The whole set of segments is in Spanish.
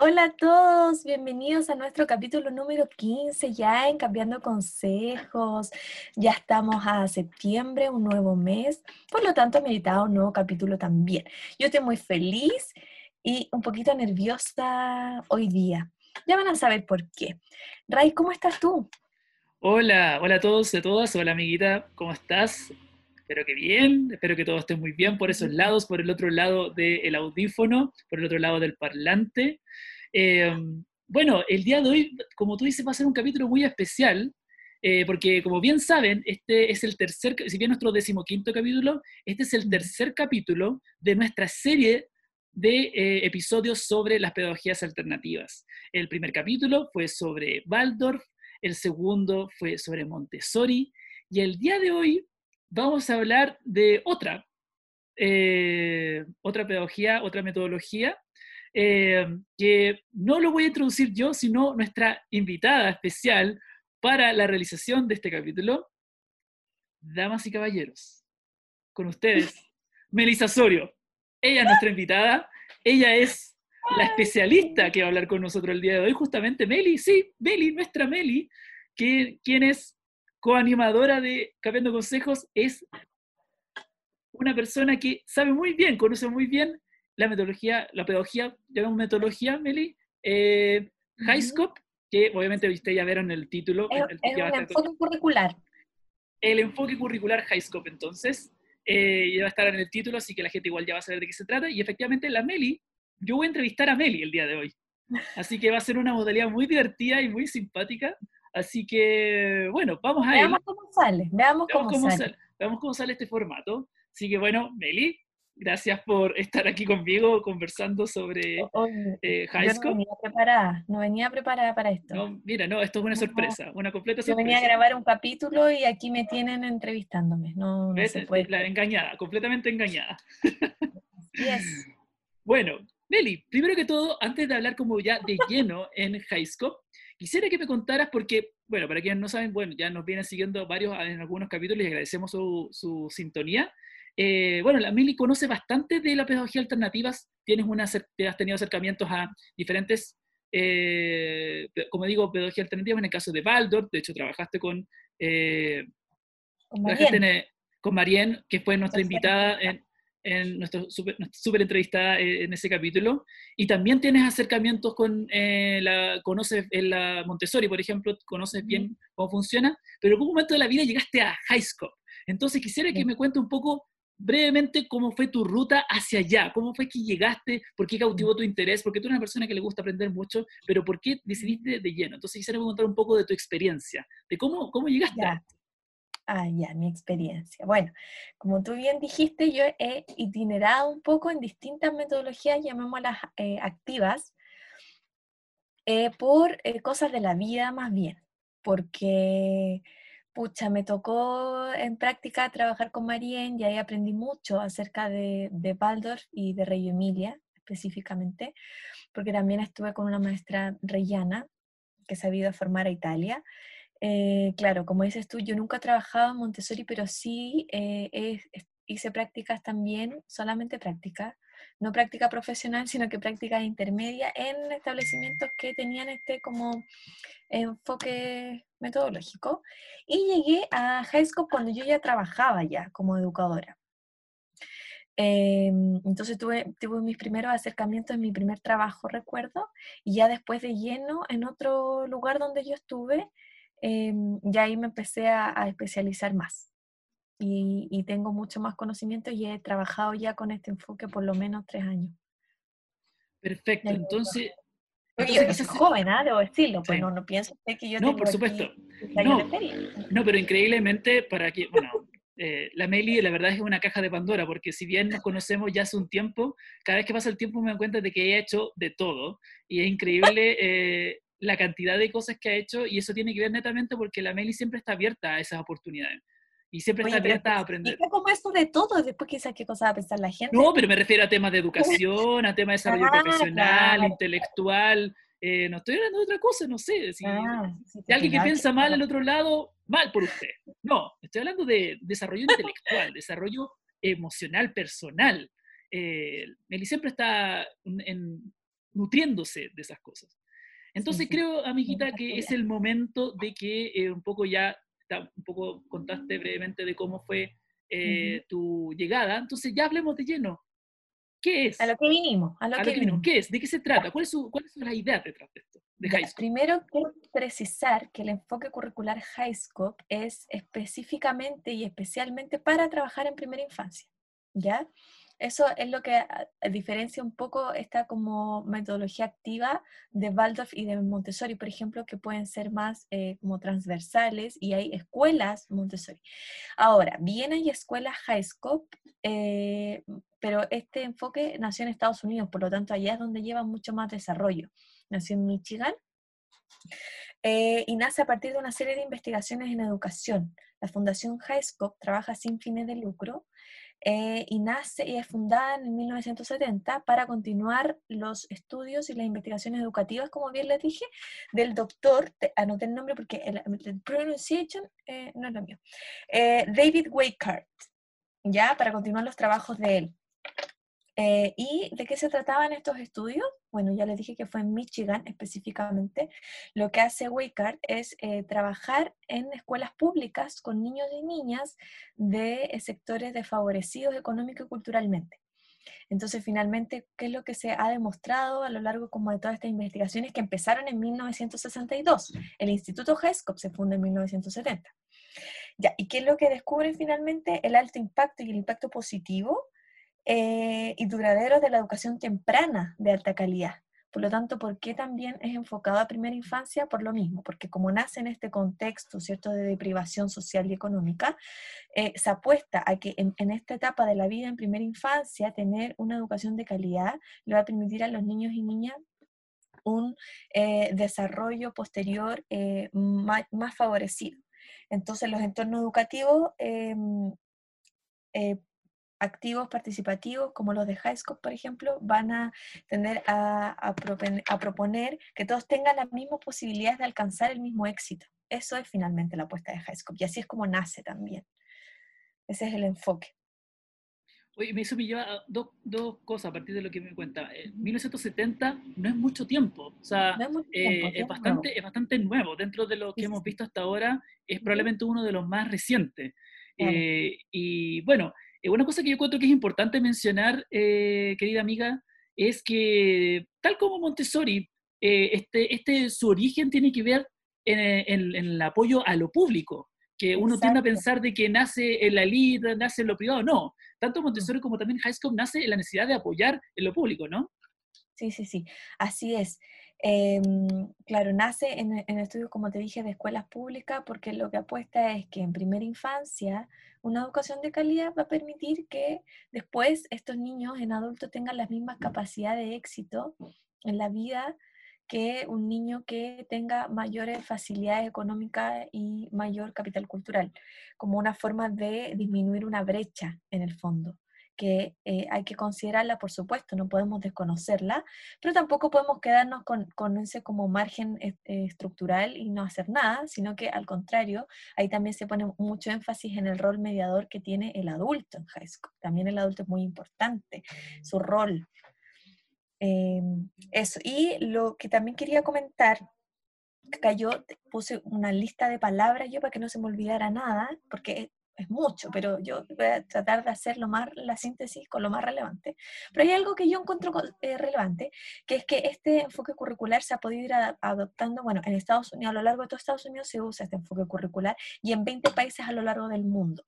Hola a todos, bienvenidos a nuestro capítulo número 15, ya en Cambiando Consejos. Ya estamos a septiembre, un nuevo mes, por lo tanto, meditado un nuevo capítulo también. Yo estoy muy feliz y un poquito nerviosa hoy día. Ya van a saber por qué. Ray, ¿cómo estás tú? Hola, hola a todos y a todas. Hola, amiguita, ¿cómo estás? Espero que bien, espero que todo esté muy bien por esos lados, por el otro lado del audífono, por el otro lado del parlante. Eh, bueno, el día de hoy, como tú dices, va a ser un capítulo muy especial, eh, porque como bien saben, este es el tercer, si bien nuestro decimoquinto capítulo, este es el tercer capítulo de nuestra serie de eh, episodios sobre las pedagogías alternativas. El primer capítulo fue sobre Waldorf, el segundo fue sobre Montessori, y el día de hoy vamos a hablar de otra, eh, otra pedagogía, otra metodología, eh, que no lo voy a introducir yo, sino nuestra invitada especial para la realización de este capítulo. Damas y caballeros, con ustedes, Melissa Sorio. Ella es nuestra invitada, ella es la especialista que va a hablar con nosotros el día de hoy, justamente Meli, sí, Meli, nuestra Meli, que, quien es coanimadora de Cambiando Consejos, es una persona que sabe muy bien, conoce muy bien la metodología, la pedagogía, llamamos metodología, Meli, eh, Highscope, que obviamente viste ya vieron el título. Es, el, el enfoque curricular. El enfoque curricular Highscope, entonces, eh, ya va a estar en el título, así que la gente igual ya va a saber de qué se trata. Y efectivamente, la Meli, yo voy a entrevistar a Meli el día de hoy. Así que va a ser una modalidad muy divertida y muy simpática. Así que, bueno, vamos a Veamos cómo sale, veamos, cómo, cómo sale. Veamos cómo sale este formato. Así que, bueno, Meli, gracias por estar aquí conmigo conversando sobre Oye, eh, yo High no School. venía preparada, no venía preparada para esto. No, mira, no, esto es una No. sorpresa, una completa Yo sorpresa. venía a grabar un capítulo y aquí me tienen entrevistándome. No, no se puede. La engañada, completamente engañada. Yes. Bueno, Meli, primero que todo, antes de hablar como ya de lleno en Highscope, quisiera que me contaras porque, bueno, para quienes no saben, bueno, ya nos vienen siguiendo varios en algunos capítulos y agradecemos su, su sintonía. Eh, bueno, la Meli conoce bastante de la pedagogía alternativas, tienes una, has tenido acercamientos a diferentes, eh, como digo, pedagogía alternativa en el caso de Baldor, de hecho trabajaste con, eh, Con en, Marien, que fue nuestra invitada en, en nuestro super, nuestra super entrevistada eh, en ese capítulo, y también tienes acercamientos con eh, la, conoces en la Montessori, por ejemplo, conoces bien cómo funciona, pero en algún momento de la vida llegaste a High School. Entonces quisiera que me cuente un poco brevemente cómo fue tu ruta hacia allá, cómo fue que llegaste, por qué cautivó tu interés, porque tú eres una persona que le gusta aprender mucho, pero por qué decidiste de lleno. Entonces quisiera contar un poco de tu experiencia, de cómo, cómo llegaste. Ya. Ah, ya, mi experiencia. Bueno, como tú bien dijiste, yo he itinerado un poco en distintas metodologías, llamémoslas eh, activas, eh, por eh, cosas de la vida más bien, porque, pucha, me tocó en práctica trabajar con Marien y ahí aprendí mucho acerca de, de Waldorf y de Reggio Emilia específicamente, porque también estuve con una maestra reyana que se ha ido a formar a Italia. Eh, claro, como dices tú, yo nunca he trabajado en Montessori, pero sí eh, hice prácticas también, solamente prácticas, no práctica profesional, sino que prácticas intermedias en establecimientos que tenían este como enfoque metodológico. Y llegué a High School cuando yo ya trabajaba ya como educadora. Em, entonces tuve, tuve mis primeros acercamientos en mi primer trabajo, recuerdo, y ya después de lleno en otro lugar donde yo estuve, em, ya ahí me empecé a, a especializar más. Y, y tengo mucho más conocimiento y he trabajado ya con este enfoque por lo menos tres años. Perfecto, entonces... Entonces yo soy joven, ¿ah? debo decirlo, pues Sí. no, no pienso que yo No, tengo por supuesto. 15 años No. No, pero increíblemente, para que, bueno, eh, la Meli la verdad es una caja de Pandora, porque si bien nos conocemos ya hace un tiempo, cada vez que pasa el tiempo me doy cuenta de que ha hecho de todo, y es increíble eh, la cantidad de cosas que ha hecho, y eso tiene que ver netamente porque la Meli siempre está abierta a esas oportunidades, y siempre Oye, está abierta a aprender. explica como eso de todo, después quizás qué cosa va a pensar la gente. No, pero me refiero a temas de educación, a temas de desarrollo Ah, profesional, claro. intelectual, eh, no estoy hablando de otra cosa, no sé, si, Ah, sí, Si alguien que piensa que- mal al otro lado, mal por usted. No, estoy hablando de desarrollo intelectual, desarrollo emocional, personal. Eh, Meli siempre está en nutriéndose de esas cosas. Entonces creo, amiguita, que es el momento de que eh, un poco ya, un poco contaste brevemente de cómo fue eh, tu llegada, entonces ya hablemos de lleno. ¿Qué es? A lo que vinimos. A lo, que, vinimos. ¿Qué es? ¿De qué se trata? ¿Cuál es, su, cuál es la idea detrás de esto? Primero quiero precisar que el enfoque curricular HighScope es específicamente y especialmente para trabajar en primera infancia. ¿Ya? Eso es lo que diferencia un poco esta como metodología activa de Waldorf y de Montessori, por ejemplo, que pueden ser más eh, como transversales y hay escuelas Montessori. Ahora, bien hay escuelas HighScope, eh, pero este enfoque nació en Estados Unidos, por lo tanto allá es donde lleva mucho más desarrollo. Nació en Michigan. Eh, y nace a partir de una serie de investigaciones en educación. La Fundación HighScope trabaja sin fines de lucro eh, y nace y es fundada en 1970 para continuar los estudios y las investigaciones educativas, como bien les dije, del doctor, anoté el nombre porque el, pronunciation eh, no es lo mío, eh, David Weikart, ya, para continuar los trabajos de él. Eh, ¿Y de qué se trataban estos estudios? Bueno, ya les dije que fue en Michigan específicamente. Lo que hace Weikart es eh, trabajar en escuelas públicas con niños y niñas de eh, sectores desfavorecidos económico y culturalmente. Entonces, finalmente, ¿qué es lo que se ha demostrado a lo largo como de todas estas investigaciones que empezaron en 1962? El Instituto HESCOP se funda en 1970. Ya, ¿y qué es lo que descubren finalmente? El alto impacto y el impacto positivo eh, y duraderos de la educación temprana de alta calidad. Por lo tanto, ¿por qué también es enfocado a primera infancia? Por lo mismo, porque como nace en este contexto, ¿cierto?, de deprivación social y económica, eh, se apuesta a que en, esta etapa de la vida en primera infancia, tener una educación de calidad le va a permitir a los niños y niñas un eh, desarrollo posterior más, más, favorecido. Entonces, los entornos educativos em, activos participativos como los de HighScope, por ejemplo, van a tender a, proponer que todos tengan las mismas posibilidades de alcanzar el mismo éxito. Eso es finalmente la apuesta de HighScope y así es como nace también. Ese es el enfoque. Oye, me me lleva dos, dos, cosas a partir de lo que me cuenta. 1970 no es mucho tiempo, o sea, eh, es, bastante, es bastante nuevo. Dentro de lo que hemos visto hasta ahora, es probablemente uno de los más recientes. Eh, y bueno, eh, una cosa que yo encuentro que es importante mencionar, eh, querida amiga, es que tal como Montessori, eh, este, este, su origen tiene que ver en, el apoyo a lo público, que uno tiende a pensar de que nace en la elite, nace en lo privado, no. Tanto Montessori como también High School nace en la necesidad de apoyar en lo público, ¿no? Sí, sí, sí, así es. Em, claro, nace en, en, estudios, como te dije, de escuelas públicas, porque lo que apuesta es que en primera infancia una educación de calidad va a permitir que después estos niños en adultos tengan las mismas capacidades de éxito en la vida que un niño que tenga mayores facilidades económicas y mayor capital cultural, como una forma de disminuir una brecha en el fondo que eh, hay que considerarla, por supuesto, no podemos desconocerla, pero tampoco podemos quedarnos con, ese como margen eh, eh, estructural y no hacer nada, sino que al contrario, ahí también se pone mucho énfasis en el rol mediador que tiene el adulto en high school. También el adulto es muy importante, su rol. Em, eso, y lo que también quería comentar que yo puse una lista de palabras yo para que no se me olvidara nada, porque es mucho, pero yo voy a tratar de hacer lo más, la síntesis con lo más relevante. Pero hay algo que yo encuentro eh, relevante, que es que este enfoque curricular se ha podido ir adoptando, bueno, en Estados Unidos, a lo largo de todo Estados Unidos se usa este enfoque curricular y en 20 países a lo largo del mundo.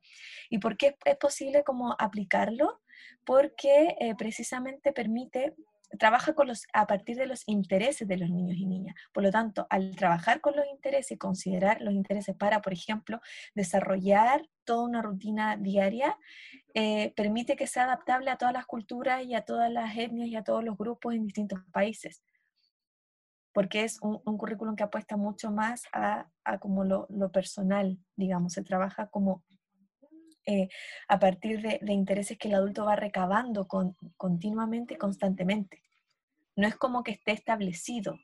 ¿Y por qué es posible como aplicarlo? Porque eh, precisamente permite trabaja con los, a partir de los intereses de los niños y niñas. Por lo tanto, al trabajar con los intereses y considerar los intereses para, por ejemplo, desarrollar toda una rutina diaria, eh, permite que sea adaptable a todas las culturas y a todas las etnias y a todos los grupos en distintos países. Porque es un, currículum que apuesta mucho más a, como lo, personal, digamos, se trabaja como eh, a partir de, intereses que el adulto va recabando con, continuamente constantemente. No es como que esté establecido.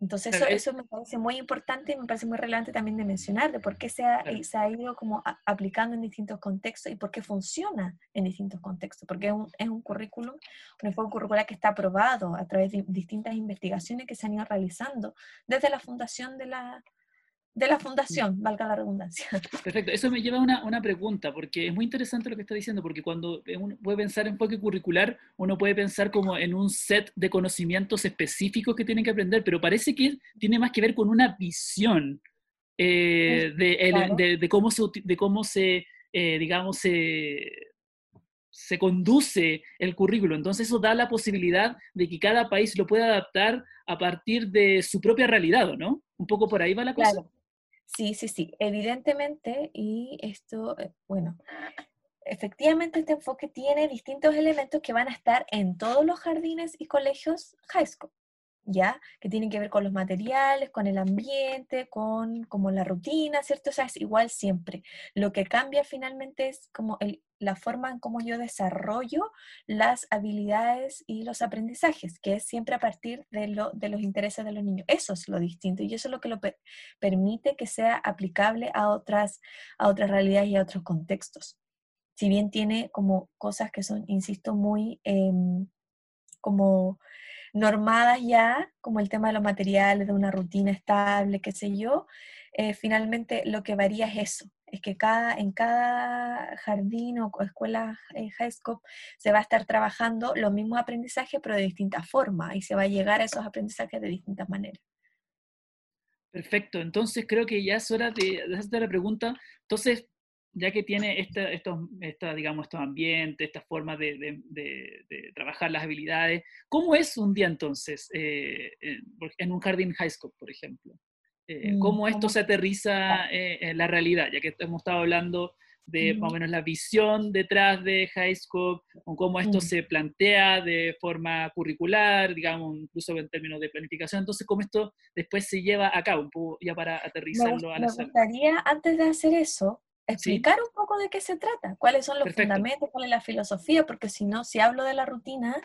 Entonces eso, eso me parece muy importante y me parece muy relevante también de mencionar, de por qué se ha, se ha ido como aplicando en distintos contextos y por qué funciona en distintos contextos, porque es un, es un currículum, un enfoque curricular que está aprobado a través de distintas investigaciones que se han ido realizando desde la fundación de la, de la fundación, valga la redundancia. Perfecto, eso me lleva a una, una, pregunta, porque es muy interesante lo que está diciendo, porque cuando uno puede pensar en enfoque curricular, uno puede pensar como en un set de conocimientos específicos que tienen que aprender, pero parece que tiene más que ver con una visión eh, de, de, cómo se, de cómo se eh, digamos, se, se conduce el currículo. Entonces eso da la posibilidad de que cada país lo pueda adaptar a partir de su propia realidad, ¿no? Un poco por ahí va la cosa. Sí, sí, sí, evidentemente, y esto, eh, bueno, efectivamente este enfoque tiene distintos elementos que van a estar en todos los jardines y colegios high school. ¿ya? Que tienen que ver con los materiales, con el ambiente, con como la rutina, ¿cierto? O sea, es igual siempre. Lo que cambia finalmente es como el, la forma en cómo yo desarrollo las habilidades y los aprendizajes, que es siempre a partir de, lo, de los intereses de los niños. Eso es lo distinto y eso es lo que lo permite que sea aplicable a otras, a otras realidades y a otros contextos. Si bien tiene como cosas que son, insisto, muy em, como normadas ya, como el tema de los materiales, de una rutina estable, qué sé yo, eh, finalmente lo que varía es eso, es que cada, en cada jardín o escuela eh, high school se va a estar trabajando los mismos aprendizajes, pero de distintas formas, y se va a llegar a esos aprendizajes de distintas maneras. Perfecto, entonces creo que ya es hora de, de hacerte la pregunta. Entonces, ya que tiene esta, estos, digamos, estos ambientes, esta forma de, trabajar las habilidades, ¿cómo es un día entonces eh, en un jardín high school, por ejemplo? Eh, mm, ¿Cómo esto se aterriza eh, en la realidad? Ya que hemos estado hablando de más o menos la visión detrás de high school, o cómo esto mm. se plantea de forma curricular, digamos, incluso en términos de planificación. Entonces, ¿cómo esto después se lleva a cabo, un poco ya para aterrizarlo a la Me gustaría, antes de hacer eso, explicar un poco de qué se trata, cuáles son los fundamentos, cuál es la filosofía, porque si no, si hablo de la rutina,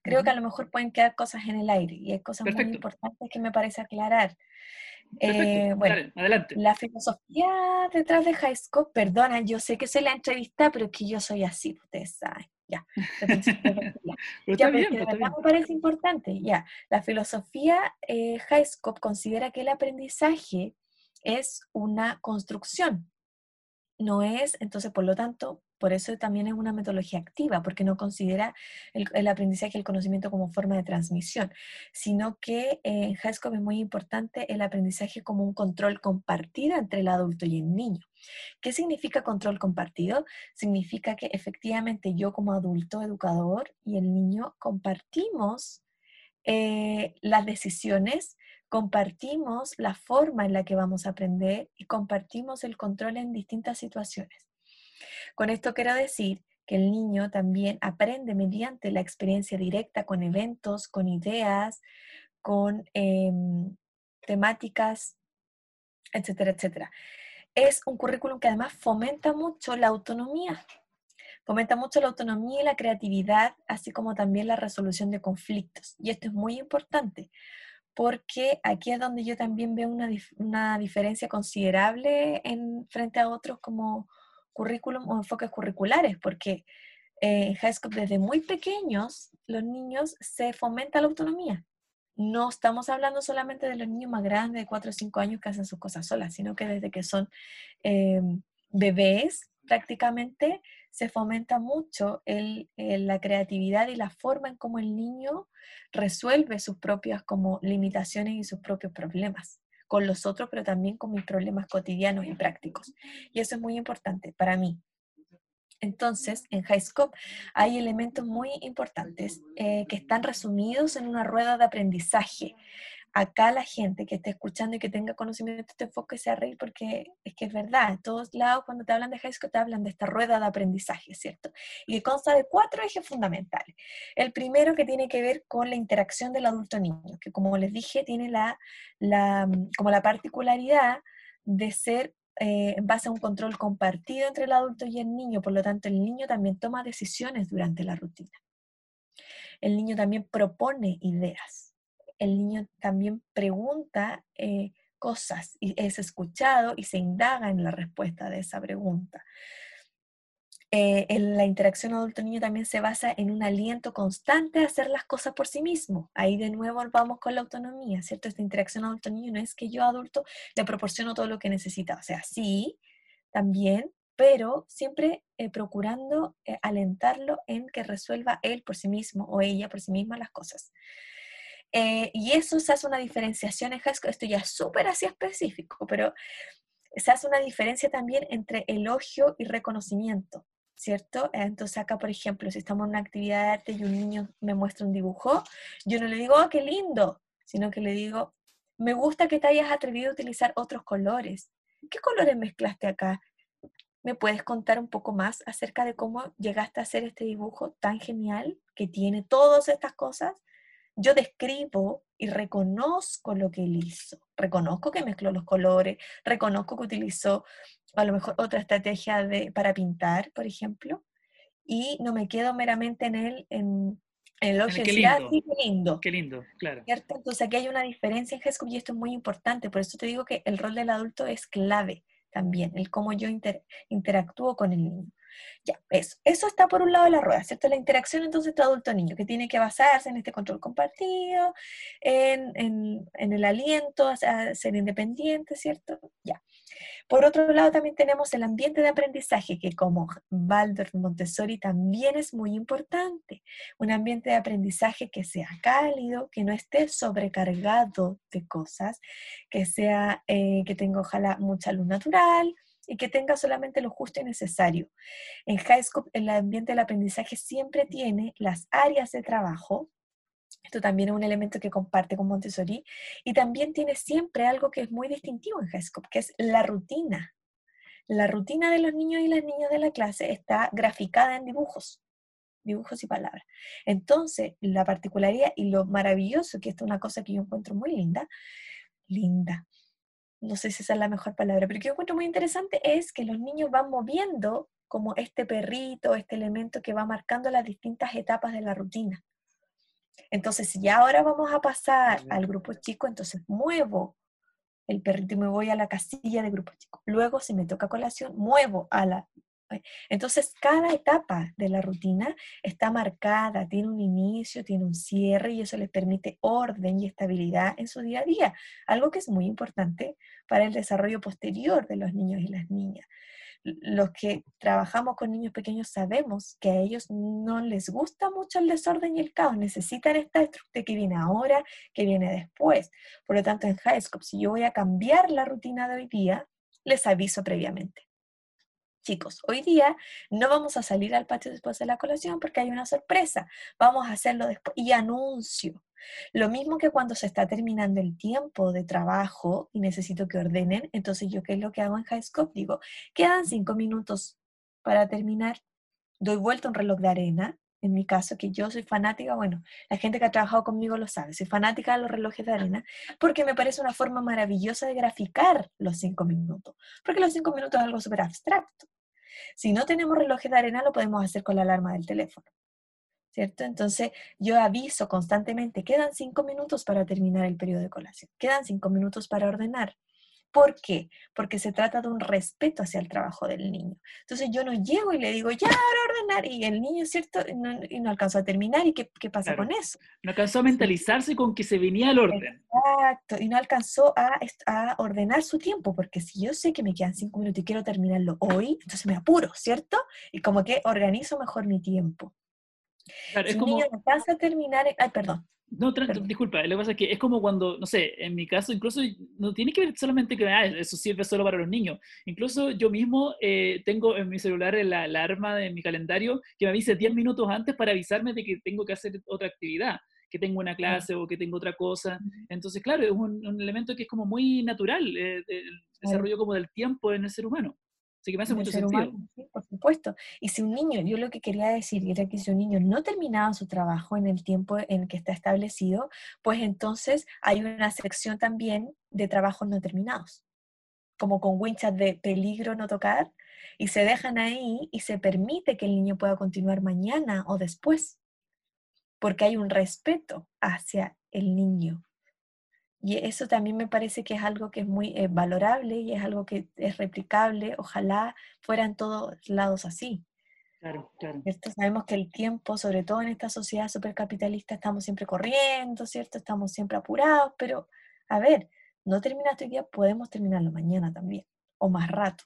creo que a lo mejor pueden quedar cosas en el aire y hay cosas muy importantes que me parece aclarar. Eh, bueno, adelante. La filosofía detrás de High School, perdona, yo sé que soy la entrevista, pero que yo soy así, ustedes saben. Ya, ya bien, me parece importante. Ya, la filosofía eh, High School considera que el aprendizaje es una construcción, no es, entonces, por lo tanto, por eso también es una metodología activa, porque no considera el, aprendizaje y el conocimiento como forma de transmisión, sino que en HASCOP es muy importante el aprendizaje como un control compartido entre el adulto y el niño. ¿Qué significa control compartido? Significa que efectivamente yo como adulto educador y el niño compartimos eh, las decisiones compartimos la forma en la que vamos a aprender y compartimos el control en distintas situaciones. Con esto quiero decir que el niño también aprende mediante la experiencia directa con eventos, con ideas, con em, temáticas, etcétera, etcétera. Es un currículum que además fomenta mucho la autonomía, fomenta mucho la autonomía y la creatividad, así como también la resolución de conflictos. Y esto es muy importante, porque aquí es donde yo también veo una, diferencia considerable en, frente a otros como currículum o enfoques curriculares, porque en high school desde muy pequeños los niños se fomenta la autonomía. No estamos hablando solamente de los niños más grandes, de 4 o 5 años que hacen sus cosas solas, sino que desde que son eh, bebés prácticamente se fomenta mucho la creatividad y la forma en cómo el niño resuelve sus propias como limitaciones y sus propios problemas con los otros, pero también con mis problemas cotidianos y prácticos. Y eso es muy importante para mí. Entonces, en HighScope hay elementos muy importantes eh, que están resumidos en una rueda de aprendizaje acá la gente que esté escuchando y que tenga conocimiento de este enfoque se reír porque es que es verdad, en todos lados cuando te hablan de high school te hablan de esta rueda de aprendizaje, ¿cierto? Y que consta de cuatro ejes fundamentales. El primero que tiene que ver con la interacción del adulto-niño, que como les dije tiene la, como la particularidad de ser eh, en base a un control compartido entre el adulto y el niño, por lo tanto el niño también toma decisiones durante la rutina. El niño también propone ideas el niño también pregunta eh, cosas y es escuchado y se indaga en la respuesta de esa pregunta. Eh, en la interacción adulto-niño también se basa en un aliento constante a hacer las cosas por sí mismo. Ahí de nuevo vamos con la autonomía, ¿cierto? Esta interacción adulto-niño no es que yo adulto le proporciono todo lo que necesita, o sea, sí, también, pero siempre eh, procurando eh, alentarlo en que resuelva él por sí mismo o ella por sí misma las cosas. Y eso se hace una diferenciación en esto ya es súper así específico, pero se hace una diferencia también entre elogio y reconocimiento. ¿cierto? Entonces acá, por ejemplo, si estamos en una actividad de arte y un niño me muestra un dibujo, yo no le digo, oh, qué lindo, sino que le digo, me gusta que te hayas atrevido a utilizar otros colores. ¿Qué colores mezclaste acá? ¿Me puedes contar un poco más acerca de cómo llegaste a hacer este dibujo tan genial que tiene todas estas cosas? Yo describo y reconozco lo que él hizo. Reconozco que mezcló los colores, reconozco que utilizó a lo mejor otra estrategia de, para pintar, por ejemplo, y no me quedo meramente en él, en, el ojo qué lindo. qué lindo. Qué lindo, claro. ¿Cierto? Entonces aquí hay una diferencia en Jesús y esto es muy importante, por eso te digo que el rol del adulto es clave también, el cómo yo interactúo con el niño. Ya, eso. Eso está por un lado de la rueda, ¿cierto? La interacción entonces entre adulto-niño, que tiene que basarse en este control compartido, en, el aliento a ser independiente, ¿cierto? Ya. Por otro lado, también tenemos el ambiente de aprendizaje, que como Waldorf Montessori también es muy importante. Un ambiente de aprendizaje que sea cálido, que no esté sobrecargado de cosas, que sea, eh, que tenga ojalá mucha luz natural, y que tenga solamente lo justo y necesario. En HighScope, el ambiente del aprendizaje siempre tiene las áreas de trabajo, esto también es un elemento que comparte con Montessori, y también tiene siempre algo que es muy distintivo en HighScope, que es la rutina. La rutina de los niños y las niñas de la clase está graficada en dibujos dibujos y palabras. Entonces, la particularidad y lo maravilloso, que esto es una cosa que yo encuentro muy linda, linda, no sé si esa es la mejor palabra, pero que yo encuentro muy interesante es que los niños van moviendo como este perrito, este elemento que va marcando las distintas etapas de la rutina. Entonces, si ya ahora vamos a pasar al grupo chico, entonces muevo el perrito y me voy a la casilla de grupo chico. Luego, si me toca colación, muevo a la entonces, cada etapa de la rutina está marcada, tiene un inicio, tiene un cierre y eso les permite orden y estabilidad en su día a día, algo que es muy importante para el desarrollo posterior de los niños y las niñas. Los que trabajamos con niños pequeños sabemos que a ellos no les gusta mucho el desorden y el caos, necesitan esta estructura que viene ahora, que viene después. Por lo tanto, en Highscope, si yo voy a cambiar la rutina de hoy día, les aviso previamente chicos, hoy día no vamos a salir al patio después de la colación porque hay una sorpresa. Vamos a hacerlo después y anuncio. Lo mismo que cuando se está terminando el tiempo de trabajo y necesito que ordenen, entonces yo qué es lo que hago en Highscope? Digo, quedan cinco minutos para terminar. Doy vuelta un reloj de arena, en mi caso, que yo soy fanática, bueno, la gente que ha trabajado conmigo lo sabe, soy fanática de los relojes de arena, porque me parece una forma maravillosa de graficar los cinco minutos, porque los cinco minutos es algo súper abstracto. Si no tenemos relojes de arena, lo podemos hacer con la alarma del teléfono. ¿Cierto? Entonces yo aviso constantemente, quedan cinco minutos para terminar el periodo de colación, quedan cinco minutos para ordenar, ¿Por qué? Porque se trata de un respeto hacia el trabajo del niño. Entonces yo no llego y le digo, ya, ahora ordenar, y el niño, ¿cierto? No, y no alcanzó a terminar, ¿y qué, qué pasa con eso? No alcanzó a mentalizarse con que se venía el orden. Exacto, y no alcanzó a, a, ordenar su tiempo, porque si yo sé que me quedan cinco minutos y quiero terminarlo hoy, entonces me apuro, ¿cierto? Y como que organizo mejor mi tiempo. Claro, si es como... no alcanza a terminar, ay, perdón. No, disculpa, lo que pasa es que es como cuando, no sé, en mi caso incluso no tiene que ver solamente que ah, eso sirve solo para los niños. Incluso yo mismo eh, tengo en mi celular la alarma de mi calendario que me avise 10 minutos antes para avisarme de que tengo que hacer otra actividad, que tengo una clase o que tengo otra cosa. Entonces, claro, es un, elemento que es como muy natural, eh, el desarrollo como del tiempo en el ser humano. Así que me hace mucho sentido. por supuesto. Y si un niño, yo lo que quería decir era que si un niño no terminaba su trabajo en el tiempo en que está establecido, pues entonces hay una sección también de trabajos no terminados, como con winchas de peligro no tocar, y se dejan ahí y se permite que el niño pueda continuar mañana o después, porque hay un respeto hacia el niño Y eso también me parece que es algo que es muy eh, valorable y es algo que es replicable. Ojalá fueran todos lados así. Claro, claro. Sabemos que el tiempo, sobre todo en esta sociedad supercapitalista, estamos siempre corriendo, ¿cierto? Estamos siempre apurados, pero a ver, no terminaste hoy día, podemos terminarlo mañana también, o más rato.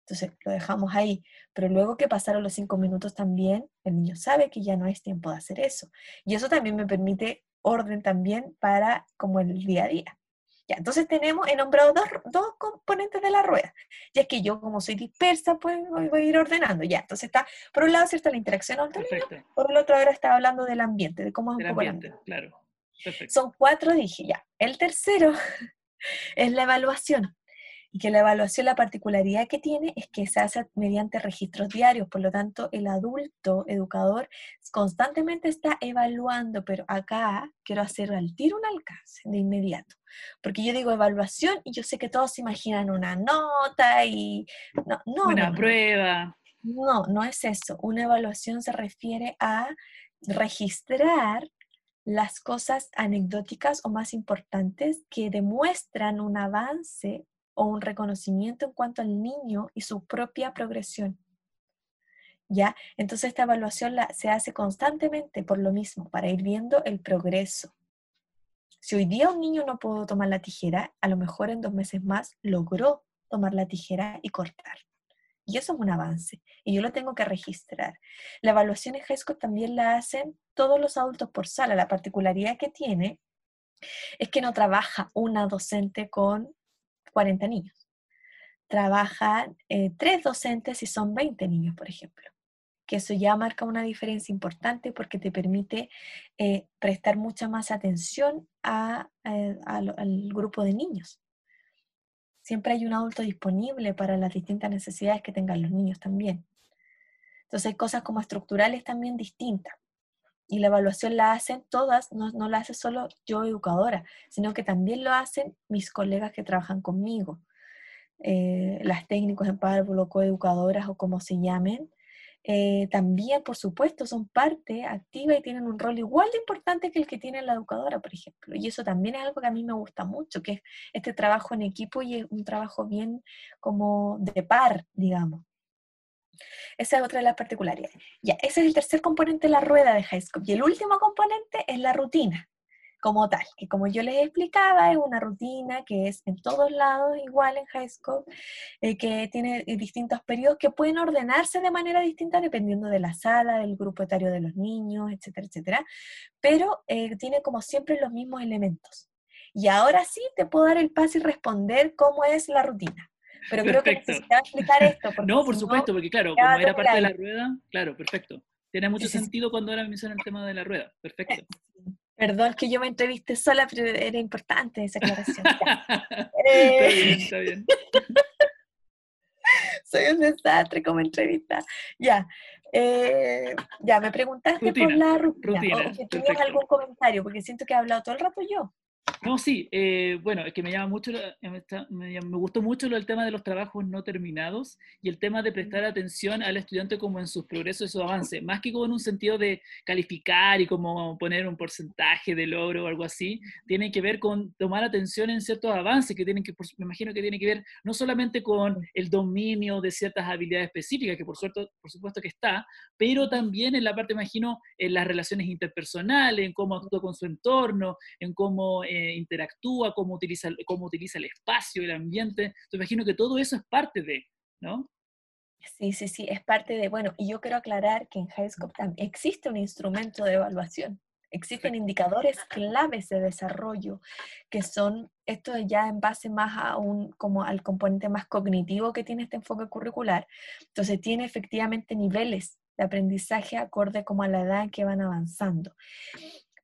Entonces lo dejamos ahí. Pero luego que pasaron los cinco minutos también, el niño sabe que ya no es tiempo de hacer eso. Y eso también me permite orden también para como el día a día. Ya, entonces tenemos, he nombrado dos, dos, componentes de la rueda. Y es que yo, como soy dispersa, pues voy, a ir ordenando. Ya, entonces está, por un lado, ¿cierto? La interacción autónoma, por el otro, ahora estaba hablando del ambiente, de cómo es un poco ambiente, claro. Son cuatro, dije ya. El tercero es la evaluación y que la evaluación, la particularidad que tiene es que se hace mediante registros diarios, por lo tanto el adulto educador constantemente está evaluando, pero acá quiero hacer al tiro un alcance de inmediato, porque yo digo evaluación y yo sé que todos se imaginan una nota y no, no una prueba. No, no es eso. Una evaluación se refiere a registrar las cosas anecdóticas o más importantes que demuestran un avance o un reconocimiento en cuanto al niño y su propia progresión. ¿Ya? Entonces esta evaluación la, se hace constantemente por lo mismo, para ir viendo el progreso. Si hoy día un niño no pudo tomar la tijera, a lo mejor en dos meses más logró tomar la tijera y cortar. Y eso es un avance. Y yo lo tengo que registrar. La evaluación en HESCO también la hacen todos los adultos por sala. La particularidad que tiene es que no trabaja una docente con 40 niños. Trabajan eh, tres docentes y son 20 niños, por ejemplo. Que eso ya marca una diferencia importante porque te permite eh, prestar mucha más atención eh, al grupo de niños. Siempre hay un adulto disponible para las distintas necesidades que tengan los niños también. Entonces hay cosas como estructurales también distintas y la evaluación la hacen todas, no, no, la hace solo yo educadora, sino que también lo hacen mis colegas que trabajan conmigo, eh, las técnicos en párvulo, coeducadoras o como se llamen, eh, también, por supuesto, son parte activa y tienen un rol igual de importante que el que tiene la educadora, por ejemplo. Y eso también es algo que a mí me gusta mucho, que es este trabajo en equipo y es un trabajo bien como de par, digamos. Esa es otra de las particularidades. Ya, ese es el tercer componente de la rueda de Highscope. Y el último componente es la rutina como tal, que como yo les explicaba, es una rutina que es en todos lados igual en Highscope, eh, que tiene distintos periodos que pueden ordenarse de manera distinta dependiendo de la sala, del grupo etario de los niños, etcétera, etcétera, pero eh, tiene como siempre los mismos elementos. Y ahora sí te puedo dar el paso y responder cómo es la rutina. Pero creo que necesitaba explicar esto. No, por supuesto, porque claro, como era parte de la rueda, claro, perfecto. Tiene mucho sentido cuando ahora mencionan el tema de la rueda. Perfecto. Perdón que yo me entrevisté sola, pero era importante esa aclaración. está bien, está bien. Soy un desastre como entrevista. Ya. Eh, ya, me preguntaste por la rutina. o tenías algún comentario, porque siento que he hablado todo el rato yo. No, sí, eh, bueno, es que me llama mucho, me, gustó mucho del tema de los trabajos no terminados y el tema de prestar atención al estudiante como en sus progresos y sus avances, más que como en un sentido de calificar y como poner un porcentaje de logro o algo así, tiene que ver con tomar atención en ciertos avances que tienen que, me imagino que tiene que ver no solamente con el dominio de ciertas habilidades específicas, que por, suerte, por supuesto que está, pero también en la parte, imagino, en las relaciones interpersonales, en cómo actúa con su entorno, en cómo... Eh, interactúa, cómo utiliza, cómo utiliza el espacio, el ambiente. Te imagino que todo eso es parte de, ¿no? Sí, sí, sí, es parte de, bueno, y yo quiero aclarar que en HighScope también existe un instrumento de evaluación. Existen indicadores claves de desarrollo que son, esto ya en base más a un, como al componente más cognitivo que tiene este enfoque curricular. Entonces tiene efectivamente niveles de aprendizaje acorde como a la edad en que van avanzando.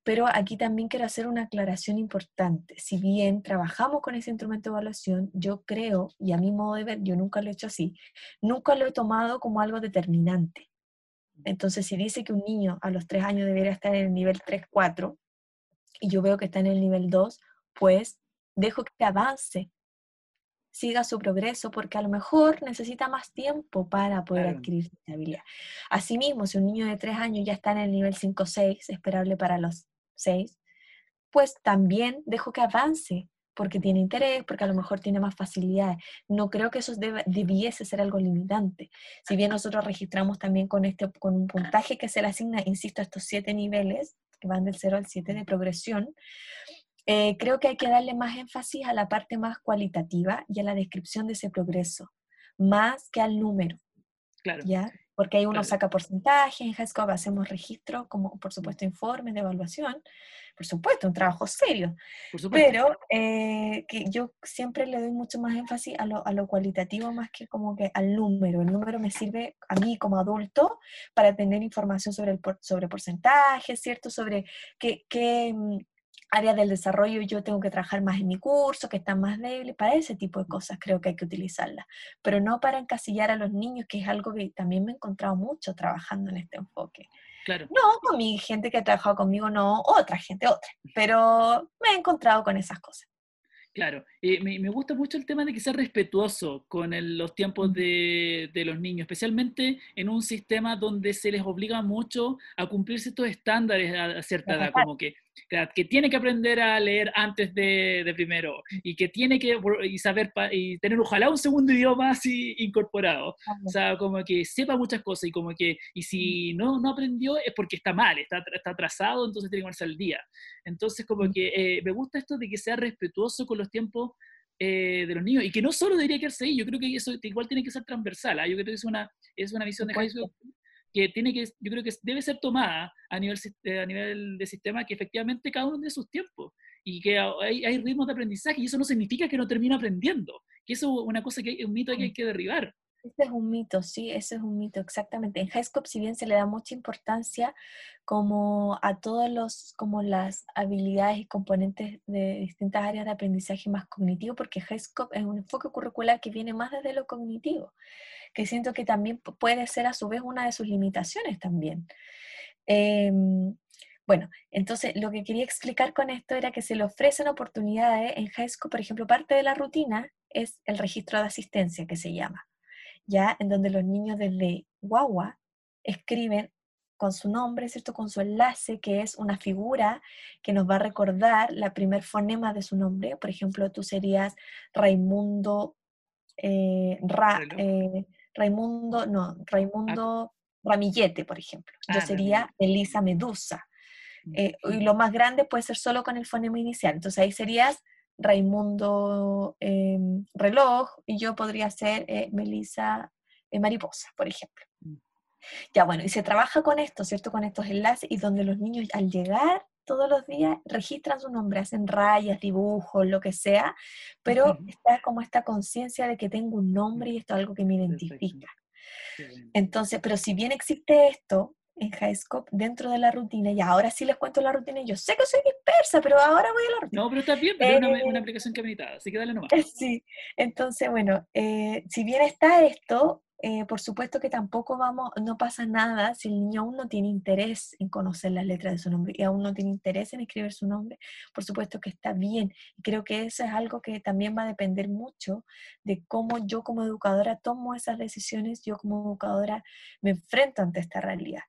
Pero aquí también quiero hacer una aclaración importante. Si bien trabajamos con ese instrumento de evaluación, yo creo, y a mi modo de ver, yo nunca lo he hecho así, nunca lo he tomado como algo determinante. Entonces, si dice que un niño a los tres años debería estar en el nivel 3, 4, y yo veo que está en el nivel 2, pues dejo que avance, siga su progreso, porque a lo mejor necesita más tiempo para poder adquirir esta habilidad. Asimismo, si un niño de tres años ya está en el nivel 5, 6, esperable para los 6, pues también dejo que avance porque tiene interés, porque a lo mejor tiene más facilidades. No creo que eso debiese ser algo limitante. Si bien nosotros registramos también con, este, con un puntaje que se le asigna, insisto, a estos siete niveles, que van del 0 al 7 de progresión, eh, creo que hay que darle más énfasis a la parte más cualitativa y a la descripción de ese progreso, más que al número. Claro. ¿Ya? Porque ahí uno saca porcentaje, en HighScope hacemos registro, como por supuesto informes de evaluación, por supuesto, un trabajo serio. Pero eh, que yo siempre le doy mucho más énfasis a lo, a lo, cualitativo más que como que al número. El número me sirve a mí como adulto para tener información sobre, el sobre porcentaje, ¿cierto? Sobre qué, qué mm, áreas del desarrollo yo tengo que trabajar más en mi curso, que están más débiles, para ese tipo de cosas creo que hay que utilizarlas, pero no para encasillar a los niños, que es algo que también me he encontrado mucho trabajando en este enfoque. Claro. No con mi gente que ha trabajado conmigo, no, otra gente, otra, pero me he encontrado con esas cosas. Claro, eh, me, me, gusta mucho el tema de que sea respetuoso con los tiempos de, de, los niños, especialmente en un sistema donde se les obliga mucho a cumplir ciertos estándares a, cierta edad, como que, que tiene que aprender a leer antes de, de primero y que tiene que y saber y tener ojalá un segundo idioma así incorporado, o sea, como que sepa muchas cosas y como que, y si no, no aprendió es porque está mal, está, está atrasado, entonces tiene que ponerse al día. Entonces, como que eh, me gusta esto de que sea respetuoso con los tiempos eh, de los niños y que no solo debería quedarse ahí, yo creo que eso igual tiene que ser transversal, ¿ah? yo creo que es una, es una visión de que tiene que, yo creo que debe ser tomada a nivel, eh, a nivel de sistema, que efectivamente cada uno tiene sus tiempos y que hay, hay ritmos de aprendizaje y eso no significa que no termine aprendiendo, que eso es una cosa que es un mito que hay que derribar. Ese es un mito, sí, ese es un mito, exactamente. En HighScope, si bien se le da mucha importancia como a todos los, como las habilidades y componentes de distintas áreas de aprendizaje más cognitivo, porque HighScope es un enfoque curricular que viene más desde lo cognitivo, que siento que también puede ser a su vez una de sus limitaciones también. Em, bueno, entonces lo que quería explicar con esto era que se le ofrecen oportunidades en HighScope, por ejemplo, parte de la rutina es el registro de asistencia que se llama ya en donde los niños desde guagua escriben con su nombre, ¿cierto? Con su enlace, que es una figura que nos va a recordar la primer fonema de su nombre. Por ejemplo, tú serías Raimundo, eh, eh, Raimundo, no. Raimundo Ramillete, por ejemplo. Yo ah, sería Elisa Medusa. Mm, eh, y lo más grande puede ser solo con el fonema inicial. Entonces ahí serías Raimundo em, Reloj y yo podría ser eh, Melissa eh, Mariposa, por ejemplo. Mm. Ya bueno, y se trabaja con esto, ¿cierto? Con estos enlaces y donde los niños al llegar todos los días registran su nombre, hacen rayas, dibujos, lo que sea, pero está como esta conciencia de que tengo un nombre y esto es algo que me identifica. Entonces, pero si bien existe esto, en Highscope dentro de la rutina. Y ahora sí les cuento la rutina. Yo sé que soy dispersa, pero ahora voy a la rutina. No, pero está bien, pero es una, eh, aplicación que meditada, así que dale nomás. Sí, entonces, bueno, eh, si bien está esto, eh, por supuesto que tampoco vamos, no pasa nada si el niño aún no tiene interés en conocer las letras de su nombre y aún no tiene interés en escribir su nombre, por supuesto que está bien. Y creo que eso es algo que también va a depender mucho de cómo yo como educadora tomo esas decisiones, yo como educadora me enfrento ante esta realidad.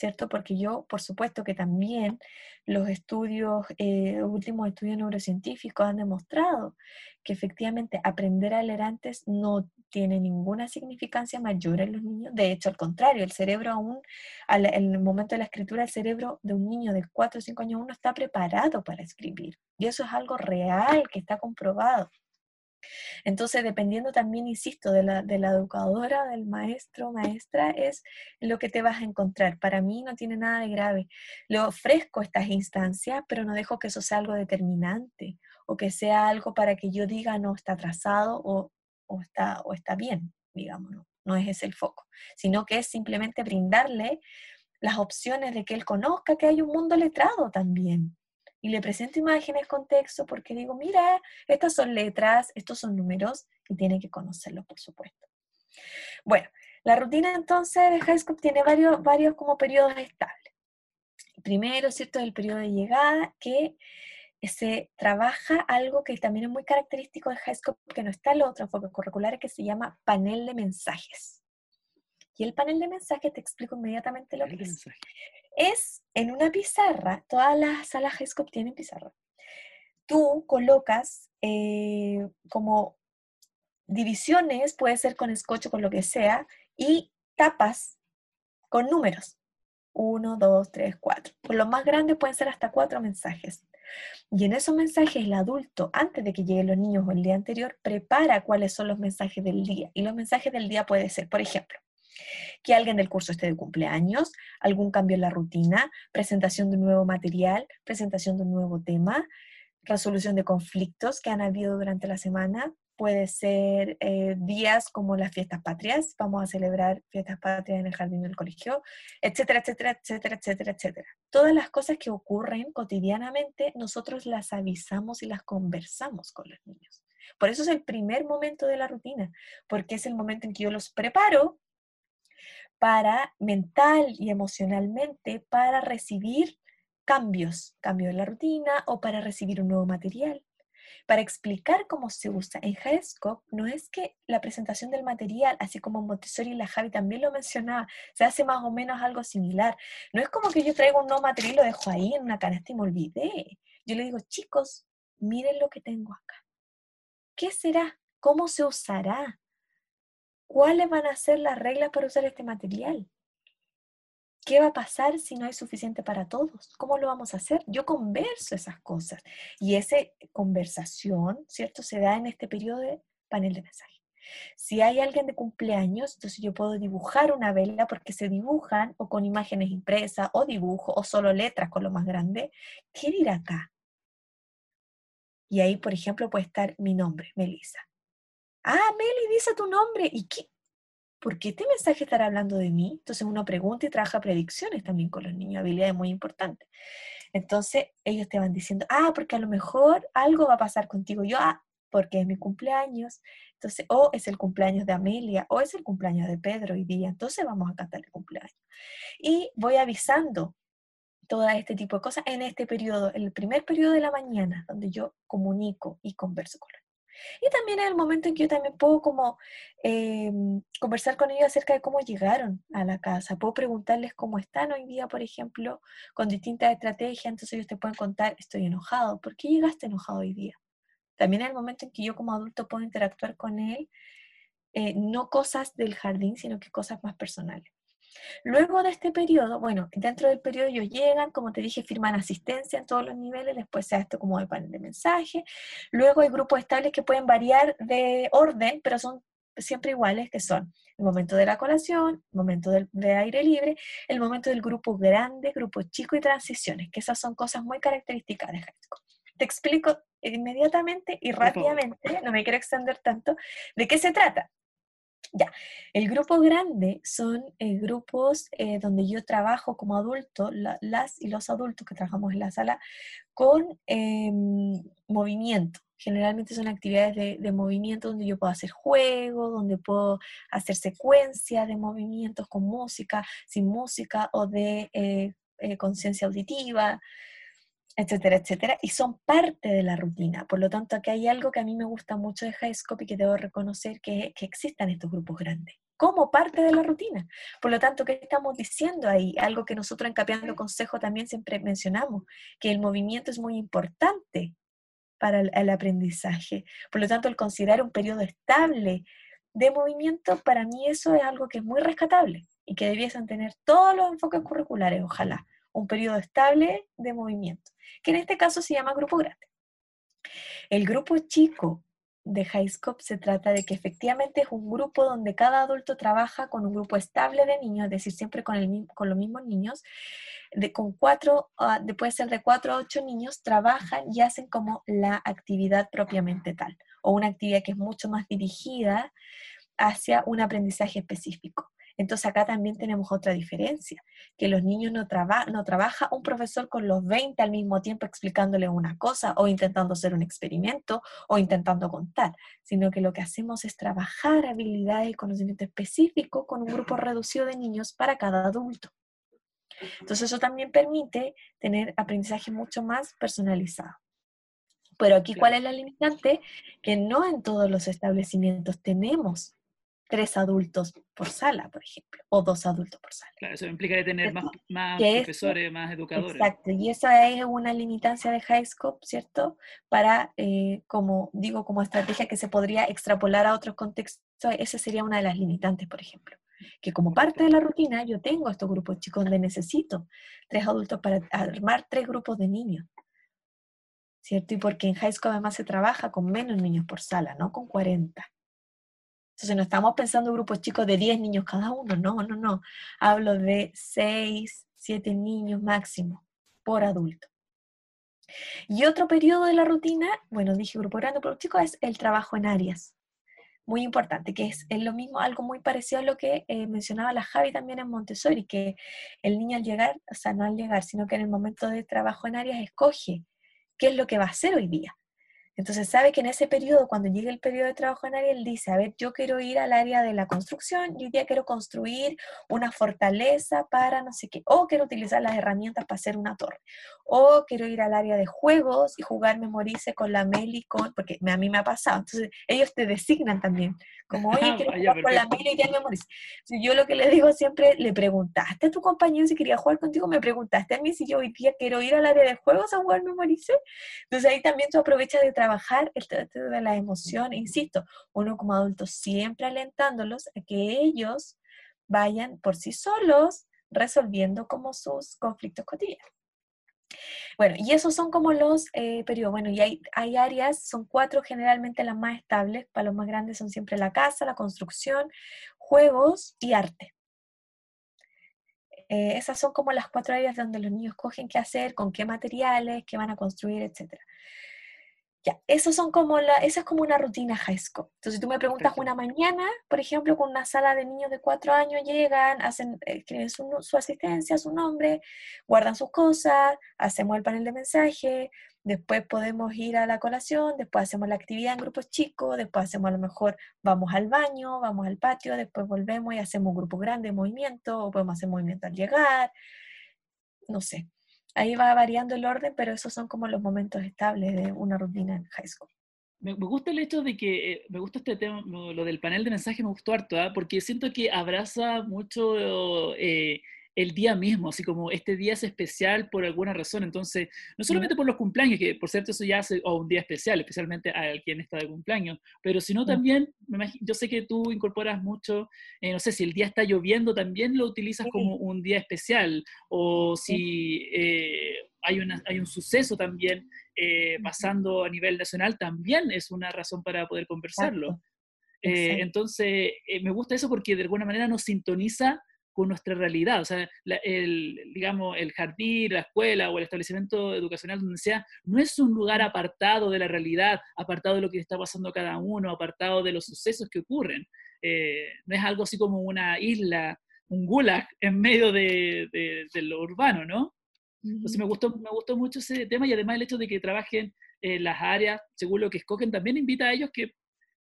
¿Cierto? Porque yo, por supuesto que también los estudios, eh, últimos estudios neurocientíficos han demostrado que efectivamente aprender a leer antes no tiene ninguna significancia mayor en los niños. De hecho, al contrario, el cerebro aún, al, en el momento de la escritura, el cerebro de un niño de 4 o 5 años aún está preparado para escribir. Y eso es algo real que está comprobado. Entonces, dependiendo también, insisto, de la, de la educadora, del maestro, maestra, es lo que te vas a encontrar. Para mí no tiene nada de grave. Le ofrezco estas instancias, pero no dejo que eso sea algo determinante o que sea algo para que yo diga no está atrasado o, o está, o está bien, digamos, no, no es ese el foco, sino que es simplemente brindarle las opciones de que él conozca que hay un mundo letrado también, y le presento imágenes con texto porque digo, mira, estas son letras, estos son números y tiene que conocerlos, por supuesto. Bueno, la rutina entonces de Highscope tiene varios, varios como periodos estables. Primero, ¿cierto? Es el periodo de llegada que se trabaja algo que también es muy característico de Highscope, que no está en los otros enfoques curriculares, que se llama panel de mensajes. Y el panel de mensajes, te explico inmediatamente lo que es es en una pizarra, todas las salas GESCOP tienen pizarra. tú colocas eh, como divisiones, puede ser con scotch o con lo que sea, y tapas con números. Uno, dos, tres, cuatro. Por lo más grande pueden ser hasta cuatro mensajes. Y en esos mensajes el adulto, antes de que lleguen los niños o el día anterior, prepara cuáles son los mensajes del día. Y los mensajes del día puede ser, por ejemplo, que alguien del curso esté de cumpleaños, algún cambio en la rutina, presentación de un nuevo material, presentación de un nuevo tema, resolución de conflictos que han habido durante la semana, puede ser eh, días como las fiestas patrias, vamos a celebrar fiestas patrias en el jardín del colegio, etcétera, etcétera, etcétera, etcétera, etcétera. Todas las cosas que ocurren cotidianamente, nosotros las avisamos y las conversamos con los niños. Por eso es el primer momento de la rutina, porque es el momento en que yo los preparo para mental y emocionalmente para recibir cambios, cambio en la rutina o para recibir un nuevo material para explicar cómo se usa. En Highscope no es que la presentación del material, así como Montessori y la Javi también lo mencionaba, se hace más o menos algo similar. No es como que yo traigo un nuevo material y lo dejo ahí en una canasta y me olvidé. Yo le digo, chicos, miren lo que tengo acá. ¿Qué será? ¿Cómo se usará? ¿Cuáles van a ser las reglas para usar este material? ¿Qué va a pasar si no hay suficiente para todos? ¿Cómo lo vamos a hacer? Yo converso esas cosas y esa conversación, ¿cierto? Se da en este periodo de panel de mensaje. Si hay alguien de cumpleaños, entonces yo puedo dibujar una vela porque se dibujan o con imágenes impresas o dibujo o solo letras con lo más grande. ¿Qué dirá acá? Y ahí, por ejemplo, puede estar mi nombre, Melissa. Ah, Meli, dice tu nombre. ¿Y qué, ¿por qué este mensaje estará hablando de mí? Entonces uno pregunta y trabaja predicciones también con los niños, habilidades muy importantes. Entonces ellos te van diciendo, ah, porque a lo mejor algo va a pasar contigo. Yo, ah, porque es mi cumpleaños. Entonces, o es el cumpleaños de Amelia, o es el cumpleaños de Pedro hoy día. Entonces vamos a cantar el cumpleaños. Y voy avisando todo este tipo de cosas en este periodo, el primer periodo de la mañana, donde yo comunico y converso con los y también es el momento en que yo también puedo como em, conversar con ellos acerca de cómo llegaron a la casa. Puedo preguntarles cómo están hoy día, por ejemplo, con distintas estrategias. Entonces ellos te pueden contar, estoy enojado. ¿Por qué llegaste enojado hoy día? También es el momento en que yo como adulto puedo interactuar con él, eh, no cosas del jardín, sino que cosas más personales. Luego de este periodo, bueno, dentro del periodo ellos llegan, como te dije, firman asistencia en todos los niveles, después se hace esto como de panel de mensaje. Luego hay grupos estables que pueden variar de orden, pero son siempre iguales, que son el momento de la colación, el momento del, de aire libre, el momento del grupo grande, grupo chico y transiciones, que esas son cosas muy características de high Te explico inmediatamente y rápidamente, no me quiero extender tanto, de qué se trata. Ya, el grupo grande son eh, grupos eh, donde yo trabajo como adulto, las y los adultos que trabajamos en la sala, con em, movimiento. Generalmente son actividades de, movimiento donde yo puedo hacer juego, donde puedo hacer secuencias de movimientos con música, sin música o de eh, conciencia auditiva etcétera, etcétera, y son parte de la rutina. Por lo tanto, aquí hay algo que a mí me gusta mucho de Highscope y que debo reconocer que, que existan estos grupos grandes como parte de la rutina. Por lo tanto, ¿qué estamos diciendo ahí? Algo que nosotros en Capeando Consejo también siempre mencionamos, que el movimiento es muy importante para el, el aprendizaje. Por lo tanto, el considerar un periodo estable de movimiento, para mí eso es algo que es muy rescatable y que debiesen tener todos los enfoques curriculares, ojalá un periodo estable de movimiento, que en este caso se llama grupo grande. El grupo chico de Highscope se trata de que efectivamente es un grupo donde cada adulto trabaja con un grupo estable de niños, es decir, siempre con, el, con los mismos niños, de, con cuatro, uh, puede ser de cuatro a ocho niños, trabajan y hacen como la actividad propiamente tal, o una actividad que es mucho más dirigida hacia un aprendizaje específico. Entonces acá también tenemos otra diferencia, que los niños no, no trabaja un profesor con los 20 al mismo tiempo explicándole una cosa o intentando hacer un experimento o intentando contar, sino que lo que hacemos es trabajar habilidades y conocimiento específico con un grupo reducido de niños para cada adulto. Entonces eso también permite tener aprendizaje mucho más personalizado. Pero aquí, ¿cuál es la limitante? Que no en todos los establecimientos tenemos tres adultos por sala, por ejemplo, o dos adultos por sala. Claro, eso implica tener más, profesores, más educadores. Exacto, y esa es una limitancia de HighScope, ¿cierto? Para, eh, como digo, como estrategia que se podría extrapolar a otros contextos, esa sería una de las limitantes, por ejemplo. Que como parte de la rutina yo tengo estos grupos chicos donde necesito tres adultos para armar tres grupos de niños. ¿Cierto? Y porque en high school además se trabaja con menos niños por sala, no con 40. Entonces no estamos pensando en grupos chicos de 10 niños cada uno, no, no, no. Hablo de 6, 7 niños máximo por adulto. Y otro periodo de la rutina, bueno, dije grupo grande, pero chicos, es el trabajo en áreas. Muy importante, que es, lo mismo, algo muy parecido a lo que eh, mencionaba la Javi también en Montessori, que el niño al llegar, o sea, no al llegar, sino que en el momento de trabajo en áreas escoge qué es lo que va a hacer hoy día. Entonces sabe que en ese periodo, cuando llegue el periodo de trabajo en área, él dice, a ver, yo quiero ir al área de la construcción, yo ya quiero construir una fortaleza para no sé qué, o quiero utilizar las herramientas para hacer una torre, o quiero ir al área de juegos y jugar Memorice con la Meli, con, porque a mí me ha pasado, entonces ellos te designan también, como, oye, quiero jugar con la Meli y ya Memorice. yo lo que le digo siempre, le preguntaste a tu compañero si quería jugar contigo, me preguntaste a mí si yo hoy día quiero ir al área de juegos a jugar Memorice, entonces ahí también tú aprovechas de trabajar trabajar el trato de la emoción, insisto, uno como adulto siempre alentándolos a que ellos vayan por sí solos resolviendo como sus conflictos cotidianos. Bueno, y esos son como los eh, periodos. Bueno, y hay, hay, áreas, son cuatro generalmente las más estables, para los más grandes son siempre la casa, la construcción, juegos y arte. Eh, esas son como las cuatro áreas donde los niños cogen qué hacer, con qué materiales, qué van a construir, etc. Ya, eso son como la, esa es como una rutina high school. Entonces, si tú me preguntas una mañana, por ejemplo, con una sala de niños de cuatro años, llegan, hacen, escriben su, su, asistencia, su nombre, guardan sus cosas, hacemos el panel de mensaje, después podemos ir a la colación, después hacemos la actividad en grupos chicos, después hacemos a lo mejor, vamos al baño, vamos al patio, después volvemos y hacemos un grupo grande de movimiento, o podemos hacer movimiento al llegar, no sé. Ahí va variando el orden, pero esos son como los momentos estables de una rutina en high school. Me, gusta el hecho de que, eh, me gusta este tema, lo del panel de mensaje me gustó harto, ¿ah? porque siento que abraza mucho eh, el día mismo, así como este día es especial por alguna razón. Entonces, no solamente por los cumpleaños, que por cierto eso ya hace o un día especial, especialmente a quien está de cumpleaños, pero sino también, yo sé que tú incorporas mucho, eh, no sé, si el día está lloviendo, también lo utilizas como un día especial, o si eh, hay, una, hay un suceso también eh, pasando a nivel nacional, también es una razón para poder conversarlo. entonces, me gusta eso porque de alguna manera nos sintoniza con nuestra realidad. O sea, el, digamos, el jardín, la escuela o el establecimiento educacional donde sea, no es un lugar apartado de la realidad, apartado de lo que está pasando cada uno, apartado de los sucesos que ocurren. Eh, no es algo así como una isla, un gulag en medio de, lo urbano, ¿no? Entonces me gustó, me gustó mucho ese tema y además el hecho de que trabajen en las áreas según lo que escogen también invita a ellos que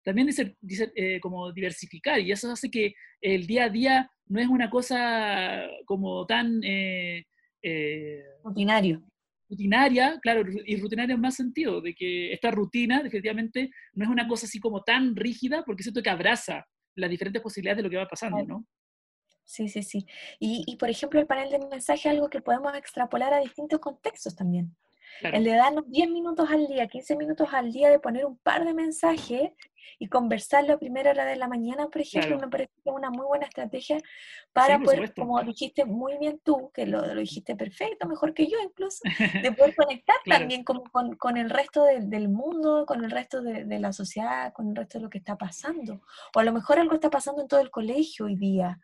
también dice, eh, como diversificar y eso hace que el día a día no es una cosa como tan... Eh, eh, Rutinario. Rutinaria, claro, y rutinaria en más sentido, de que esta rutina, definitivamente, no es una cosa así como tan rígida, porque siento que abraza las diferentes posibilidades de lo que va pasando, ¿no? Sí, sí, sí. Y, y, por ejemplo, el panel de mensaje es algo que podemos extrapolar a distintos contextos también. El de darnos 10 minutos al día, 15 minutos al día de poner un par de mensajes y conversarlo a primera hora de la mañana, por ejemplo, me parece que es una muy buena estrategia para poder, como dijiste muy bien tú, que lo, lo, dijiste perfecto, mejor que yo incluso, de poder conectar también como con, con, el resto del mundo, con el resto de, de, la sociedad, con el resto de lo que está pasando. O a lo mejor algo está pasando en todo el colegio hoy día.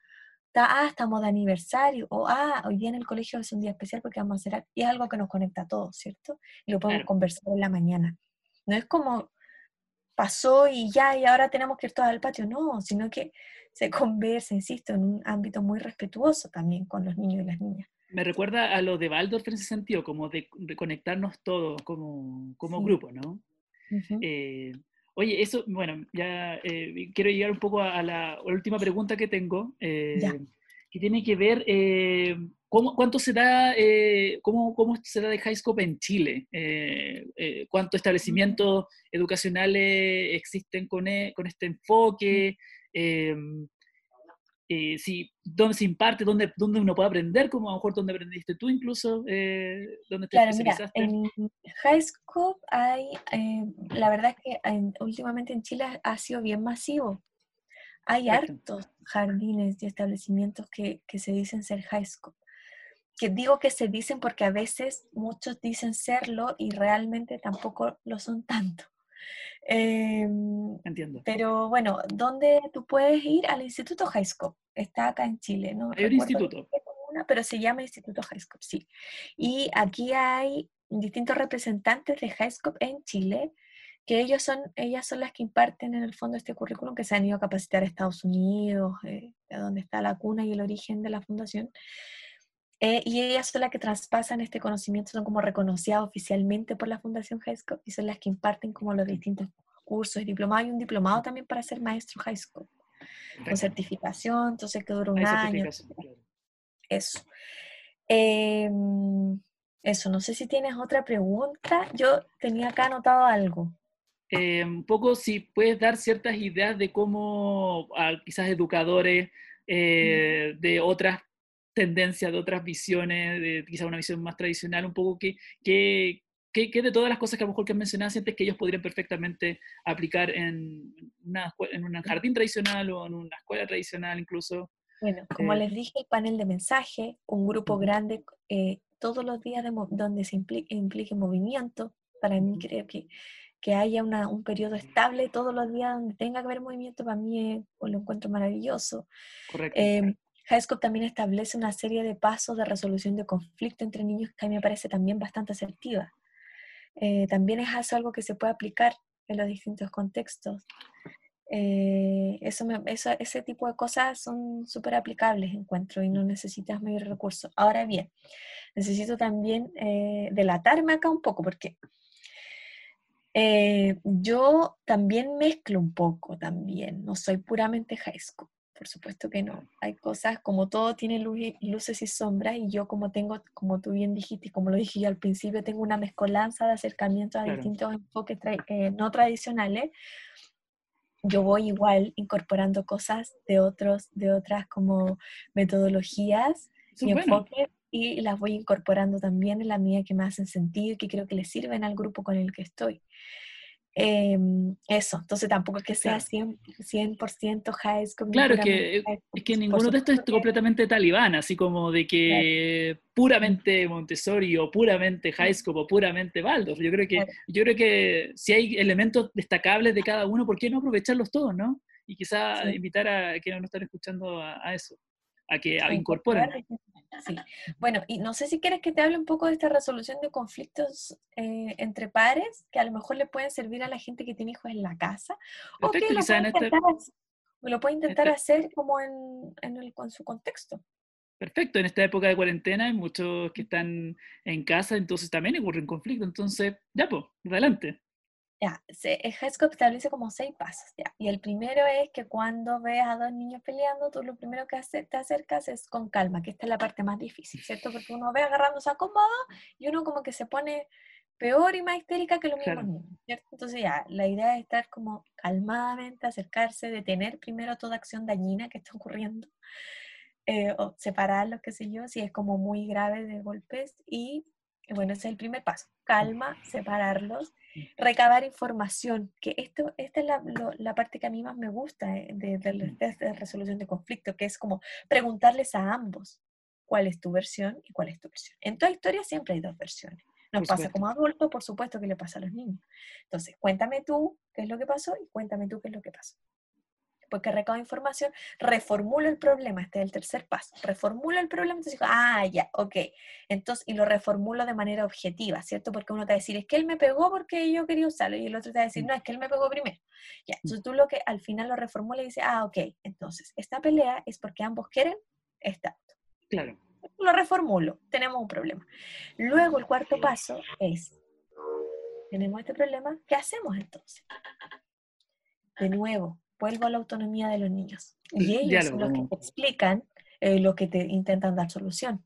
Ah, estamos de aniversario, o ah, hoy día en el colegio es un día especial porque vamos a hacer, y es algo que nos conecta a todos, ¿cierto? Y lo podemos conversar en la mañana. No es como pasó y ya, y ahora tenemos que ir todos al patio. No, sino que se conversa, insisto, en un ámbito muy respetuoso también con los niños y las niñas. Me recuerda a lo de Waldorf en ese sentido, como de, conectarnos todos como, como grupo, ¿no? Eh, oye, eso, bueno, ya eh, quiero llegar un poco a la, última pregunta que tengo, eh, que tiene que ver ¿Cómo, ¿Cuánto se da, eh, cómo, cómo, se da de Highscope en Chile? Eh, eh, ¿Cuántos establecimientos educacionales existen con, e, con este enfoque? Eh, si, dónde se imparte, dónde, dónde uno puede aprender, como a lo mejor dónde aprendiste tú incluso, eh, dónde te claro, mira, en Highscope hay, eh, la verdad es que últimamente en Chile ha sido bien masivo. Hay hartos jardines y establecimientos que, que se dicen ser Highscope que digo que se dicen porque a veces muchos dicen serlo y realmente tampoco lo son tanto. Em, Entiendo. Pero bueno, ¿dónde tú puedes ir? Al Instituto Highscope. Está acá en Chile, ¿no? Hay un instituto. pero se llama Instituto Highscope, sí. Y aquí hay distintos representantes de Highscope en Chile, que ellos son, ellas son las que imparten en el fondo este currículum, que se han ido a capacitar a Estados Unidos, eh, donde está la cuna y el origen de la fundación. Eh, y ellas son las que traspasan este conocimiento, son como reconocidas oficialmente por la Fundación Highscope y son las que imparten como los distintos cursos y diplomados. Hay un diplomado también para ser maestro Highscope, con certificación, entonces que dura un año. Eso. Em, eso, no sé si tienes otra pregunta. Yo tenía acá anotado algo. Eh, un poco si puedes dar ciertas ideas de cómo quizás educadores eh, de otras tendencia de otras visiones, de quizá una visión más tradicional, un poco que, que, que, de todas las cosas que a lo mejor que mencionabas antes que ellos podrían perfectamente aplicar en, una, en un jardín tradicional o en una escuela tradicional incluso. Bueno, como eh, les dije, el panel de mensaje, un grupo grande eh, todos los días de donde se implique, implique, movimiento, para mí creo que que haya una, un periodo estable todos los días donde tenga que haber movimiento, para mí lo encuentro maravilloso. Correcto. Em, HISCOP también establece una serie de pasos de resolución de conflicto entre niños que a mí me parece también bastante asertiva. Eh, también es algo que se puede aplicar en los distintos contextos. Eh, eso, ese tipo de cosas son súper aplicables, encuentro, y no necesitas mayor recursos. Ahora bien, necesito también eh, delatarme acá un poco, porque yo también mezclo un poco también, no soy puramente high school por supuesto que no. Hay cosas, como todo tiene luces y sombras, y yo como tengo, como tú bien dijiste, y como lo dije yo al principio, tengo una mezcolanza de acercamientos a distintos enfoques eh, no tradicionales, yo voy igual incorporando cosas de otros, de otras como metodologías y enfoques, y las voy incorporando también en la mía que me hacen sentido y que creo que le sirven al grupo con el que estoy. Em, eso, entonces tampoco es que sea 100%, 100 high school. Claro, que, es que ninguno de estos es completamente talibán, así como de que puramente Montessori o puramente high school o puramente Waldorf. Yo creo que, yo creo que si hay elementos destacables de cada uno, ¿por qué no aprovecharlos todos, no? Y quizá invitar a quienes no están escuchando a, eso, a que incorporen. Sí. Bueno, y no sé si quieres que te hable un poco de esta resolución de conflictos eh, entre pares, que a lo mejor le pueden servir a la gente que tiene hijos en la casa, o que lo puede, este intentar, lo puede intentar este hacer como en, en, el, con su contexto. Perfecto, en esta época de cuarentena hay muchos que están en casa, entonces también ocurren conflictos, entonces ya, pues, adelante. Ya, Headscope establece como seis pasos, ya. Y el primero es que cuando veas a dos niños peleando, tú lo primero que te acercas es con calma, que esta es la parte más difícil, ¿cierto? Porque uno ve agarrándose a cómodo y uno como que se pone peor y más histérica que los mismos niños, ¿cierto? Entonces ya, la idea es estar como calmadamente, acercarse, detener primero toda acción dañina que está ocurriendo, eh, o separarlos, qué sé yo, si es como muy grave de golpes y bueno, ese es el primer paso. Calma, separarlos, recabar información, que esto, esta es la, parte que a mí más me gusta eh, de, de, resolución de conflicto, que es como preguntarles a ambos cuál es tu versión y cuál es tu versión. En toda historia siempre hay dos versiones. Nos pasa como adultos, por supuesto que le pasa a los niños. Entonces, cuéntame tú qué es lo que pasó y cuéntame tú qué es lo que pasó porque recabo información, reformulo el problema, este es el tercer paso, reformulo el problema, entonces digo, ah, ya, ok, entonces, y lo reformulo de manera objetiva, ¿cierto? Porque uno te va a decir, es que él me pegó porque yo quería usarlo, y el otro te va a decir, mm. no, es que él me pegó primero. Ya, mm. entonces tú lo que al final lo reformula y dices, ah, ok, entonces, esta pelea es porque ambos quieren esta. Claro. Lo reformulo, tenemos un problema. Luego el cuarto paso es, tenemos este problema, ¿qué hacemos entonces? De nuevo, vuelvo a la autonomía de los niños. Y ellos son los que te explican eh, lo que te intentan dar solución.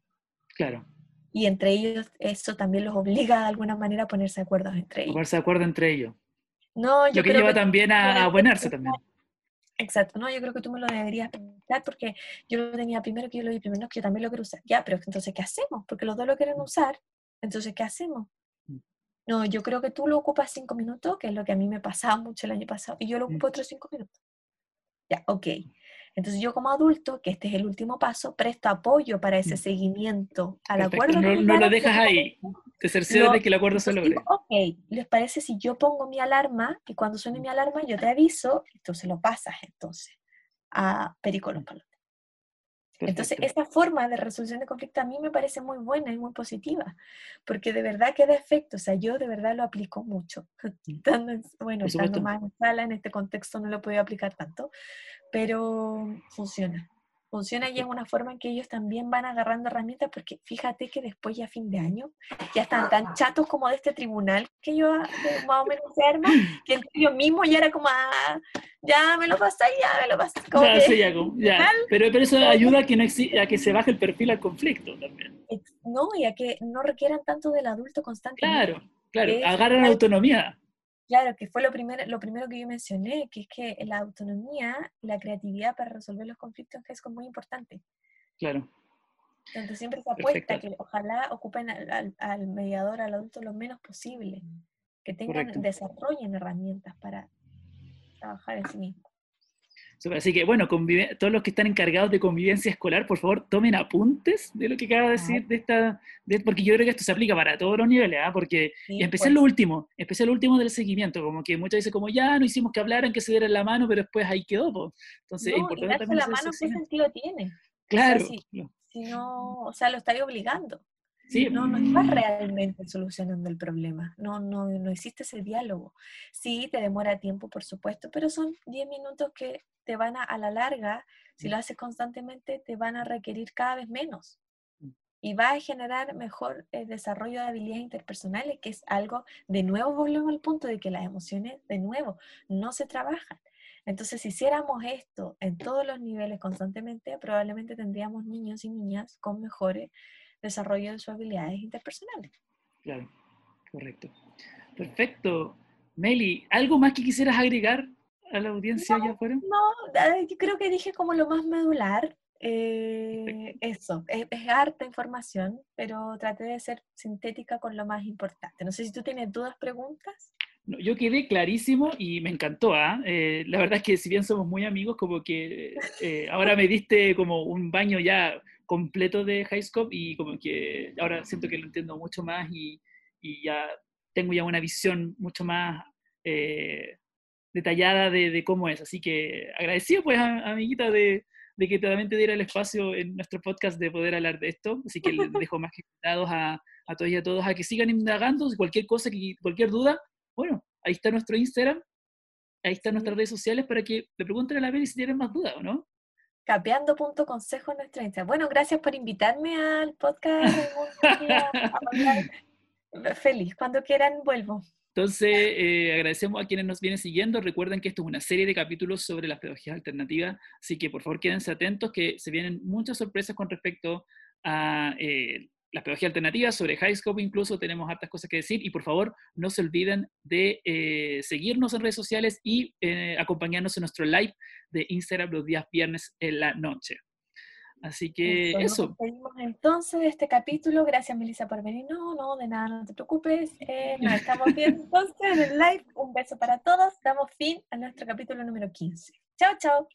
Claro. Y entre ellos, eso también los obliga de alguna manera a ponerse de acuerdo entre ellos. Ponerse de acuerdo entre ellos. No, yo lo que lleva también a, a buenarse también. Exacto, no, yo creo que tú me lo deberías preguntar porque yo lo tenía primero que yo lo vi primero, que yo también lo quiero usar. Ya, pero entonces, ¿qué hacemos? Porque los dos lo quieren usar, entonces, ¿qué hacemos? Mm. No, yo creo que tú lo ocupas cinco minutos, que es lo que a mí me pasaba mucho el año pasado, y yo lo ocupo otros cinco minutos. Ya, ok. Entonces yo como adulto, que este es el último paso, presto apoyo para ese Mm. seguimiento al Perfecto. acuerdo. No, no lo dejas ahí. Te cercioras de que el acuerdo se logre. ok, ¿les parece si yo pongo mi alarma y cuando suene mi alarma yo te aviso? Entonces lo pasas entonces a Perico los. Entonces, esa forma de resolución de conflicto a mí me parece muy buena y muy positiva, porque de verdad que da efecto, o sea, yo de verdad lo aplico mucho. Estando en- bueno, estando más en sala, en este contexto no lo podido aplicar tanto, pero funciona. Funciona y es una forma en que ellos también van agarrando herramientas, porque fíjate que después ya a fin de año ya están tan chatos como de este tribunal que yo más o menos se arma, que ellos mismos ya era como, ah, ya me lo pasáis, ya me lo pasáis. Como Ya, que- sí, ya, como- ya. Pero, pero eso ayuda a que, no a que se baje el perfil al conflicto también. No, y a que no requieran tanto del adulto constantemente. Claro, claro. Es- Agarran autonomía. Claro, que fue lo primero, lo primero que yo mencioné, que es que la autonomía la creatividad para resolver los conflictos es muy importante. Claro. Entonces siempre se apuesta Perfecto. que ojalá ocupen al, al- al mediador, al adulto, lo menos posible, que tengan, Correcto. desarrollen herramientas para trabajar en sí mismo. Súper, Así que, bueno, todos los que están encargados de convivencia escolar, por favor, tomen apuntes de lo que acaba de decir, de esta, de- porque yo creo que esto se aplica para todos los niveles, ¿ah? porque, Sí, y en especial pues. lo último, en especial lo último del seguimiento, como que muchas veces como ya no hicimos que hablaran, que se dieran la mano, pero después ahí quedó, entonces es No, y importante darse también la mano, ese ¿qué seguimiento. sentido tiene? Claro, sí. no, Si no, o sea, lo estáis obligando. Sí, No, no estás realmente solucionando el problema. No, no, no existe ese diálogo. Sí, te demora tiempo, por supuesto, pero son 10 minutos que te van a, a la larga, si lo haces constantemente, te van a requerir cada vez menos. Y va a generar mejor eh, desarrollo de habilidades interpersonales, que es algo, de nuevo volvemos al punto de que las emociones, de nuevo, no se trabajan. Entonces, si hiciéramos esto en todos los niveles constantemente, probablemente tendríamos niños y niñas con mejores desarrollo de sus habilidades interpersonales. claro, correcto. Perfecto. Meli, ¿algo más que quisieras agregar a la audiencia allá afuera? No, eh, yo creo que dije como lo más medular. eh, eso, es, es harta información, pero traté de ser sintética con lo más importante. No sé si tú tienes dudas, preguntas. No, yo quedé clarísimo y me encantó. ¿ah? Eh, la verdad es que si bien somos muy amigos, como que ahora me diste como un baño ya completo de Highscope y como que ahora siento que lo entiendo mucho más y, y ya tengo ya una visión mucho más eh, detallada de, de cómo es. Así que agradecido pues, a- amiguita, de, de que también te diera el espacio en nuestro podcast de poder hablar de esto. Así que les dejo más que invitados a, a todos y a todos a que sigan indagando. Cualquier cosa, que, cualquier duda, bueno, ahí está nuestro Instagram, ahí están nuestras redes sociales para que le pregunten a la Meli si tienen más dudas o no. Capeando.consejo en nuestra Instagram. Bueno, gracias por invitarme al podcast. Feliz, cuando quieran vuelvo. Entonces, eh, agradecemos a quienes nos vienen siguiendo. Recuerden que esto es una serie de capítulos sobre las pedagogías alternativas, así que por favor quédense atentos que se vienen muchas sorpresas con respecto a eh, la pedagogía alternativa, sobre Highscope incluso tenemos hartas cosas que decir y por favor no se olviden de eh, seguirnos en redes sociales y eh, acompañarnos en nuestro live de Instagram los días viernes en la noche. Así que eso. Nos despedimos entonces de este capítulo. Gracias, Melissa, por venir. No, no, de nada, no te preocupes. Eh, nos estamos viendo entonces en el live. Un beso para todos. Damos fin a nuestro capítulo número 15. Chao, chao.